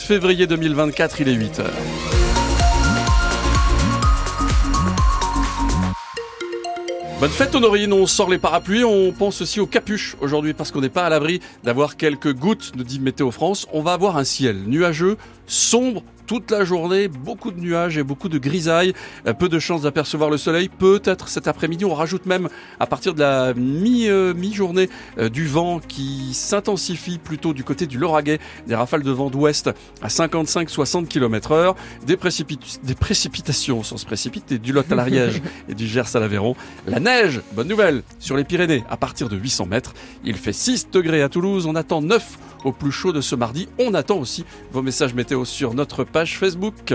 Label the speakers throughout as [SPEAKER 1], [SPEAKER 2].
[SPEAKER 1] Février 2024, il est 8h. Bonne fête Honorine, on sort les parapluies, on pense aussi aux capuches aujourd'hui parce qu'on n'est pas à l'abri d'avoir quelques gouttes, nous dit Météo France. On va avoir un ciel nuageux, sombre toute la journée, beaucoup de nuages et beaucoup de grisailles, euh, peu de chances d'apercevoir le soleil, peut-être cet après-midi, on rajoute même à partir de la euh, mi-journée euh, du vent qui s'intensifie plutôt du côté du Lauragais, des rafales de vent d'ouest à 55-60 km heure, des, des précipitations sans se précipiter, du Lot à l'Ariège et du Gers à l'Aveyron, la neige, bonne nouvelle, sur les Pyrénées à partir de 800 mètres, il fait 6 degrés à Toulouse, on attend 9 au plus chaud de ce mardi, on attend aussi vos messages météo sur notre page Facebook.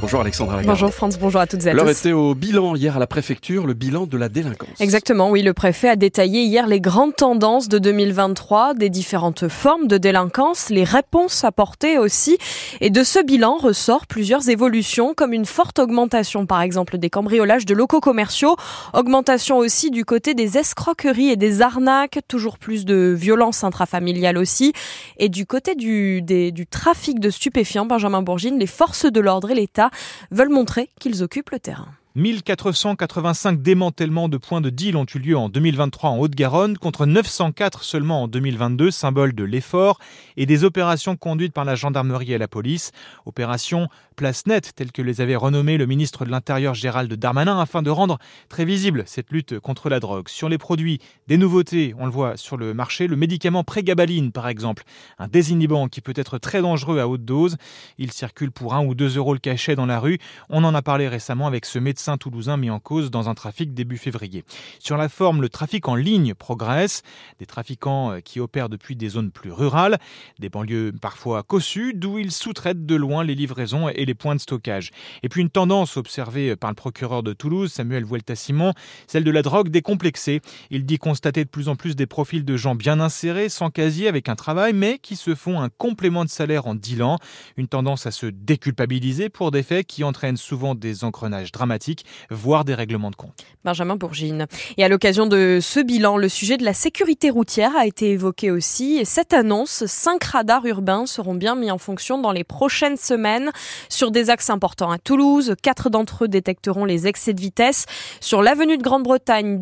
[SPEAKER 1] Bonjour Alexandra
[SPEAKER 2] Bonjour France, bonjour à toutes et à
[SPEAKER 1] tous. L'heure était au bilan hier à la préfecture, le bilan de la délinquance.
[SPEAKER 2] Exactement, oui, le préfet a détaillé hier les grandes tendances de 2023, des différentes formes de délinquance, les réponses apportées aussi. Et de ce bilan ressort plusieurs évolutions, comme une forte augmentation par exemple des cambriolages de locaux commerciaux, augmentation aussi du côté des escroqueries et des arnaques, toujours plus de violence intrafamiliale aussi. Et du côté du, du trafic de stupéfiants, Benjamin Bourgine, les forces de l'ordre et l'État veulent montrer qu'ils occupent le terrain.
[SPEAKER 3] 1485 démantèlements de points de deal ont eu lieu en 2023 en Haute-Garonne contre 904 seulement en 2022, symbole de l'effort, et des opérations conduites par la gendarmerie et la police, opérations place nette telles que les avait renommées le ministre de l'Intérieur Gérald Darmanin afin de rendre très visible cette lutte contre la drogue. Sur les produits, des nouveautés, on le voit sur le marché, le médicament prégabaline par exemple, un désinhibant qui peut être très dangereux à haute dose. Il circule pour 1 ou 2 euros le cachet dans la rue. On en a parlé récemment avec ce médecin Saint-Toulousain mis en cause dans un trafic début février. Sur la forme, le trafic en ligne progresse. Des trafiquants euh, qui opèrent depuis des zones plus rurales, des banlieues parfois cossues, d'où ils sous-traitent de loin les livraisons et les points de stockage. Et puis une tendance observée par le procureur de Toulouse, Samuel Vuelta-Simon, celle de la drogue décomplexée. Il dit constater de plus en plus des profils de gens bien insérés, sans casier, avec un travail, mais qui se font un complément de salaire en dealant. Une tendance à se déculpabiliser pour des faits qui entraînent souvent des engrenages dramatiques voire des règlements de compte.
[SPEAKER 2] Benjamin Bourgine. Et à l'occasion de ce bilan, le sujet de la sécurité routière a été évoqué aussi. Et cette annonce, cinq radars urbains seront bien mis en fonction dans les prochaines semaines sur des axes importants à Toulouse. Quatre d'entre eux détecteront les excès de vitesse sur l'avenue de Grande-Bretagne,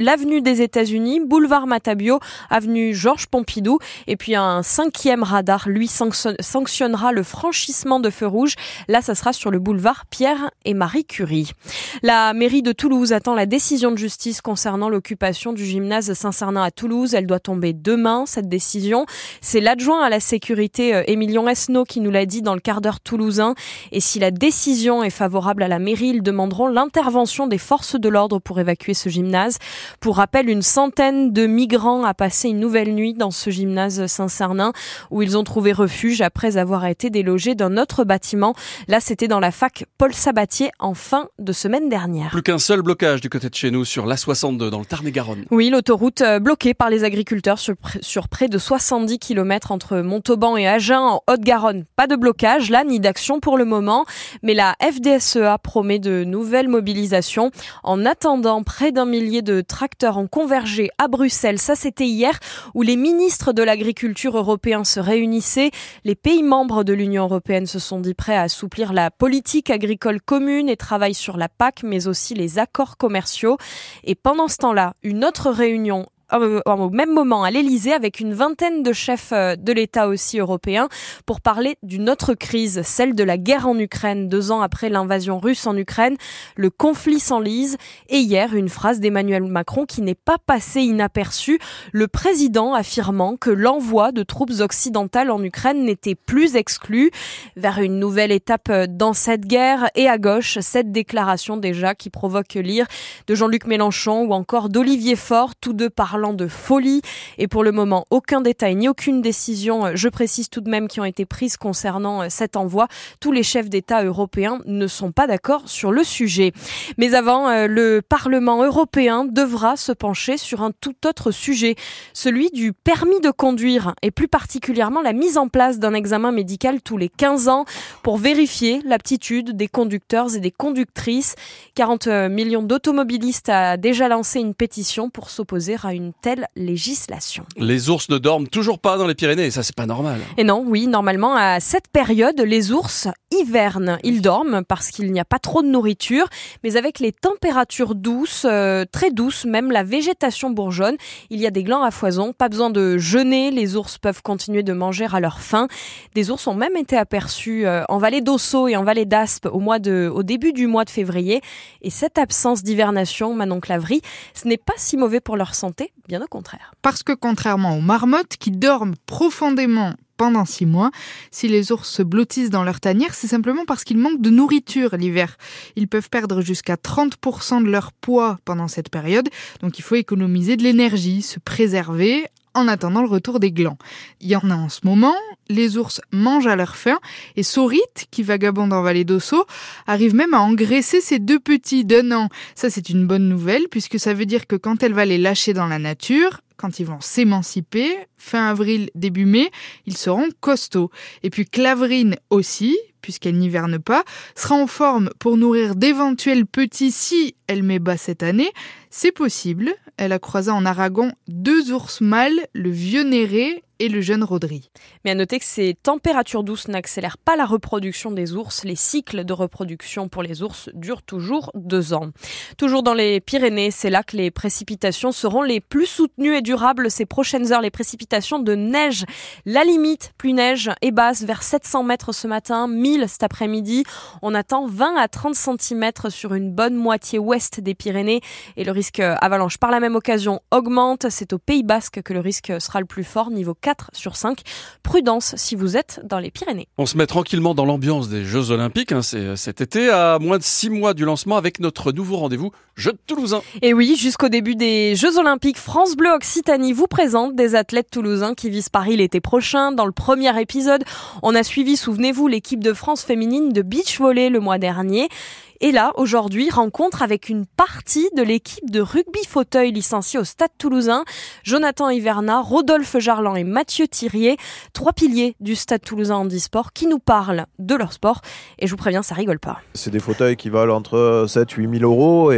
[SPEAKER 2] l'avenue des États-Unis, boulevard Matabio, avenue Georges Pompidou. Et puis un cinquième radar, lui, sanctionnera le franchissement de feu rouge. Là, ça sera sur le boulevard Pierre et Marie Curie. La mairie de Toulouse attend la décision de justice concernant l'occupation du gymnase Saint-Cernin à Toulouse. Elle doit tomber demain, cette décision. C'est l'adjoint à la sécurité, euh, Émilion Esnault, qui nous l'a dit dans le quart d'heure toulousain. Et si la décision est favorable à la mairie, ils demanderont l'intervention des forces de l'ordre pour évacuer ce gymnase. Pour rappel, une centaine de migrants a passé une nouvelle nuit dans ce gymnase Saint-Cernin où ils ont trouvé refuge après avoir été délogés d'un autre bâtiment. Là, c'était dans la fac Paul Sabatier en fin de semaine dernière.
[SPEAKER 1] Plus qu'un seul blocage du côté de chez nous sur l'A62 dans le Tarn-et-Garonne.
[SPEAKER 2] Oui, l'autoroute euh, bloquée par les agriculteurs sur, sur près de 70 km entre Montauban et Agen en Haute-Garonne. Pas de blocage là, ni d'action pour le moment, mais la FDSEA promet de nouvelles mobilisations. En attendant, près d'un millier de tracteurs ont convergé à Bruxelles. Ça, c'était hier où les ministres de l'agriculture européens se réunissaient. Les pays membres de l'Union européenne se sont dit prêts à assouplir la politique agricole commune et travaillent sur la PAC, mais aussi les accords commerciaux. Et pendant ce temps-là, une autre réunion au même moment à l'Elysée avec une vingtaine de chefs euh, de l'État aussi européens pour parler d'une autre crise, celle de la guerre en Ukraine. Deux ans après l'invasion russe en Ukraine, le conflit s'enlise et hier une phrase d'Emmanuel Macron qui n'est pas passée inaperçue, le président affirmant que l'envoi de troupes occidentales en Ukraine n'était plus exclu vers une nouvelle étape euh, dans cette guerre et à gauche cette déclaration déjà qui provoque lire de Jean-Luc Mélenchon ou encore d'Olivier Faure, tous deux parlant de folie. Et pour le moment, aucun détail ni aucune décision, euh, je précise tout de même, qui ont été prises concernant euh, cet envoi. Tous les chefs d'État européens ne sont pas d'accord sur le sujet. Mais avant, euh, le Parlement européen devra se pencher sur un tout autre sujet, celui du permis de conduire et plus particulièrement la mise en place d'un examen médical tous les 15 ans pour vérifier l'aptitude des conducteurs et des conductrices. 40 millions d'automobilistes a déjà lancé une pétition pour s'opposer à une une telle législation.
[SPEAKER 1] Les ours ne dorment toujours pas dans les Pyrénées, et ça c'est pas normal.
[SPEAKER 2] Et non, oui, normalement à cette période, les ours hivernent. Ils dorment parce qu'il n'y a pas trop de nourriture, mais avec les températures douces, euh, très douces, même la végétation bourgeonne, il y a des glands à foison, pas besoin de jeûner, les ours peuvent continuer de manger à leur faim. Des ours ont même été aperçus euh, en vallée d'Osso et en vallée d'Aspe au mois de, au début du mois de février. Et cette absence d'hivernation, Manon Clavry, ce n'est pas si mauvais pour leur santé, bien au contraire.
[SPEAKER 4] Parce que contrairement aux marmottes qui dorment profondément pendant six mois. Si les ours se blottissent dans leur tanière, c'est simplement parce qu'ils manquent de nourriture l'hiver. Ils peuvent perdre jusqu'à 30% de leur poids pendant cette période, donc il faut économiser de l'énergie, se préserver en attendant le retour des glands. Il y en a en ce moment, les ours mangent à leur faim, et Saurite, qui vagabonde en vallée d'Osso, arrive même à engraisser ses deux petits d'un an. Ça c'est une bonne nouvelle, puisque ça veut dire que quand elle va les lâcher dans la nature, quand ils vont s'émanciper, fin avril, début mai, ils seront costauds. Et puis Claverine aussi, puisqu'elle n'hiverne pas, sera en forme pour nourrir d'éventuels petits si elle met bas cette année. C'est possible. Elle a croisé en Aragon deux ours mâles, le vieux Néré et le jeune Rodri.
[SPEAKER 2] Mais à noter que ces températures douces n'accélèrent pas la reproduction des ours. Les cycles de reproduction pour les ours durent toujours deux ans. Toujours dans les Pyrénées, c'est là que les précipitations seront les plus soutenues et durables ces prochaines heures. Les précipitations de neige. La limite, plus neige et basse vers 700 mètres ce matin, 1000 cet après-midi. On attend 20 à 30 cm sur une bonne moitié ouest des Pyrénées et le risque avalanche par la même occasion augmente. C'est au Pays Basque que le risque sera le plus fort, niveau 4 sur 5. Prudence si vous êtes dans les Pyrénées.
[SPEAKER 1] On se met tranquillement dans l'ambiance des Jeux Olympiques hein, cet été, à moins de 6 mois du lancement avec notre nouveau rendez-vous Jeux de Toulousain.
[SPEAKER 2] Et oui, jusqu'au début des Jeux Olympiques, France Bleu Occitanie vous présente des athlètes toulousains qui visent Paris l'été prochain. Dans le premier épisode, on a suivi, souvenez-vous, l'équipe de France féminine de beach volley le mois dernier. Et là, aujourd'hui, rencontre avec une partie de l'équipe de rugby fauteuil licenciée au Stade toulousain. Jonathan Hiverna, Rodolphe Jarlan et Mathieu Thirier, trois piliers du Stade toulousain handisport qui nous parlent de leur sport. Et je vous préviens, ça rigole pas.
[SPEAKER 5] C'est des fauteuils qui valent entre 7 8 000 euros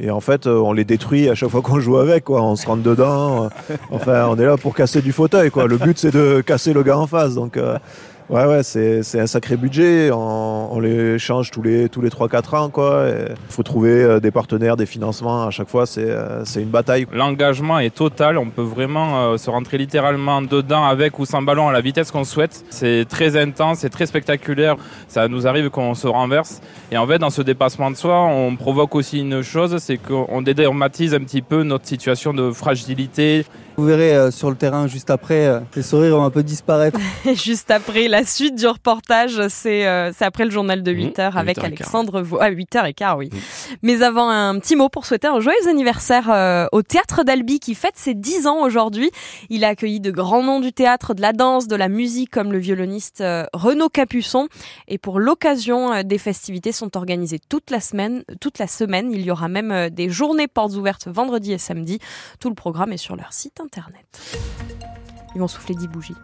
[SPEAKER 5] et en fait, on les détruit à chaque fois qu'on joue avec, quoi. On se rentre dedans. Enfin, on est là pour casser du fauteuil, quoi. Le but, c'est de casser le gars en face. Donc, euh, Ouais, ouais, c'est un sacré budget. On, on, les change tous les, tous les 3-4 ans. Il faut trouver euh, des partenaires, des financements. À chaque fois, c'est euh, une bataille.
[SPEAKER 6] L'engagement est total. On peut vraiment euh, se rentrer littéralement dedans avec ou sans ballon à la vitesse qu'on souhaite. C'est très intense, c'est très spectaculaire. Ça nous arrive qu'on se renverse. Et en fait, dans ce dépassement de soi, on provoque aussi une chose, c'est qu'on dédramatise un petit peu notre situation de fragilité.
[SPEAKER 7] Vous verrez euh, sur le terrain juste après, euh, les sourires vont un peu disparaître.
[SPEAKER 2] juste après, la suite du reportage, c'est euh, après le journal de 8h mmh, avec Alexandre Vaux. Ah, 8h15, oui. Mmh. Mais avant, un petit mot pour souhaiter un joyeux anniversaire au Théâtre d'Albi qui fête ses 10 ans aujourd'hui. Il a accueilli de grands noms du théâtre, de la danse, de la musique comme le violoniste Renaud Capuçon. Et pour l'occasion, des festivités sont organisées toute la semaine. Toute la semaine, il y aura même des journées portes ouvertes vendredi et samedi. Tout le programme est sur leur site Ils vont souffler 10 bougies.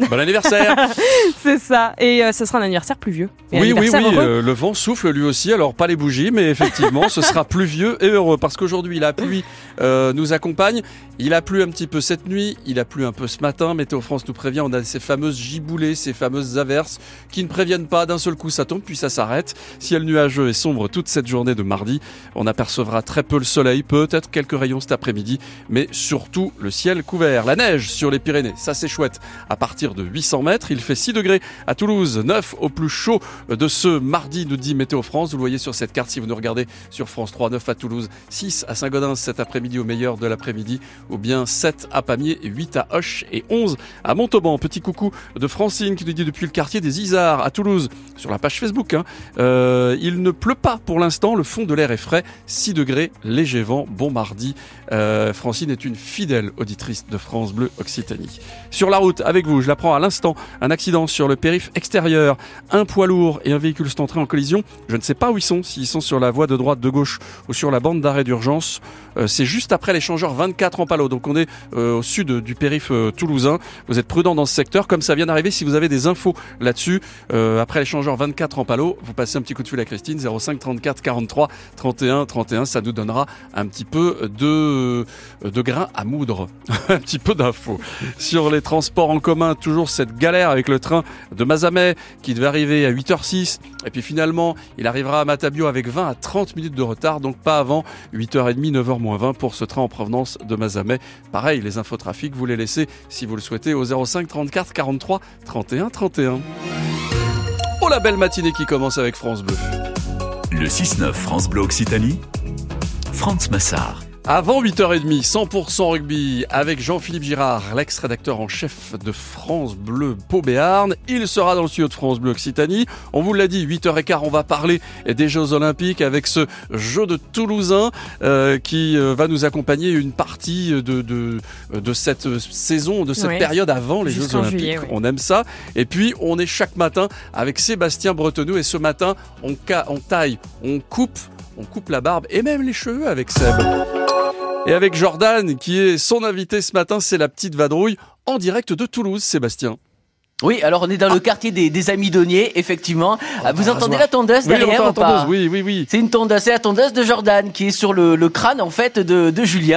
[SPEAKER 1] Bon anniversaire
[SPEAKER 2] C'est ça. Et euh, ce sera un anniversaire pluvieux.
[SPEAKER 1] oui, oui, oui. Euh, le vent souffle lui aussi. Alors pas les bougies, mais effectivement, ce sera pluvieux et heureux parce qu'aujourd'hui la pluie euh, nous accompagne. Il a plu un petit peu cette nuit, il a plu un peu ce matin. Météo France nous prévient, on a ces fameuses giboulées, ces fameuses averses qui ne préviennent pas d'un seul coup ça tombe puis ça s'arrête. Ciel nuageux et sombre toute cette journée de mardi. On apercevra très peu le soleil, peut-être quelques rayons cet après-midi, mais surtout le ciel couvert. La neige sur les Pyrénées, ça c'est chouette. À partir de 800 mètres, il fait 6 degrés à Toulouse, 9 au plus chaud de ce mardi, nous dit Météo France. Vous le voyez sur cette carte si vous nous regardez sur France 3, 9 à Toulouse, 6 à Saint-Gaudens cet après-midi au meilleur de l'après-midi ou bien 7 à Pamiers, 8 à Hoche et 11 à Montauban. Petit coucou de Francine qui nous dit depuis le quartier des Isards à Toulouse, sur la page Facebook. Hein. Euh, il ne pleut pas pour l'instant, le fond de l'air est frais, 6 degrés, léger vent, bon mardi. Euh, Francine est une fidèle auditrice de France Bleu Occitanie. Sur la route avec vous, je la j'apprends à l'instant un accident sur le périph' extérieur. Un poids lourd et un véhicule sont entrés en collision. Je ne sais pas où ils sont, s'ils sont sur la voie de droite, de gauche ou sur la bande d'arrêt d'urgence. Euh, c'est juste après l'échangeur 24 en palo. Donc on est euh, au sud du périph' euh, toulousain. Vous êtes prudent dans ce secteur, comme ça vient d'arriver. Si vous avez des infos là-dessus, après l'échangeur 24 en palo, vous passez un petit coup de fil à Christine 05 34 43 31 31. Ça nous donnera un petit peu de, de grain à moudre, un petit peu d'infos. Sur les transports en commun, toujours cette galère avec le train de Mazamet qui devait arriver à 8h06 et puis finalement il arrivera à Matabio avec 20 à 30 minutes de retard, donc pas avant 8h30, 9h moins 20 pour ce train en provenance de Mazamet. Pareil, les infos trafic, vous les laissez si vous le souhaitez au 05 34 43 31 31. Oh la belle matinée qui commence avec France Bleu.
[SPEAKER 8] Le 6-9 France Bleu Occitanie, Franz Massard.
[SPEAKER 1] Avant 8h30, 100% rugby avec Jean-Philippe Girard, l'ex-rédacteur en chef de France Bleu Pau Béarn. Il sera dans le studio de France Bleu Occitanie. On vous l'a dit, 8h15, on va parler des Jeux Olympiques avec ce jeu de Toulousain euh, qui euh, va nous accompagner une partie de, de, de cette saison, de cette
[SPEAKER 2] Ouais.
[SPEAKER 1] période avant les Jeux Olympiques.
[SPEAKER 2] juillet, ouais.
[SPEAKER 1] On aime ça. Et puis, on est chaque matin avec Sébastien Bretonneau et ce matin, on, on taille, on coupe, on coupe la barbe et même les cheveux avec Seb. Et avec Jordan, qui est son invité ce matin, c'est la petite vadrouille en direct de Toulouse, Sébastien.
[SPEAKER 9] Oui, alors on est dans le quartier des, des Amis Donniers, effectivement. Ah, Vous
[SPEAKER 1] par
[SPEAKER 9] entendez la tondeuse
[SPEAKER 1] Oui, on
[SPEAKER 9] derrière
[SPEAKER 1] entend
[SPEAKER 9] ou pas
[SPEAKER 1] la tondeuse, oui, oui, oui.
[SPEAKER 9] C'est une tondeuse, c'est la tondeuse de Jordan qui est sur le, le crâne en fait de, de Julien.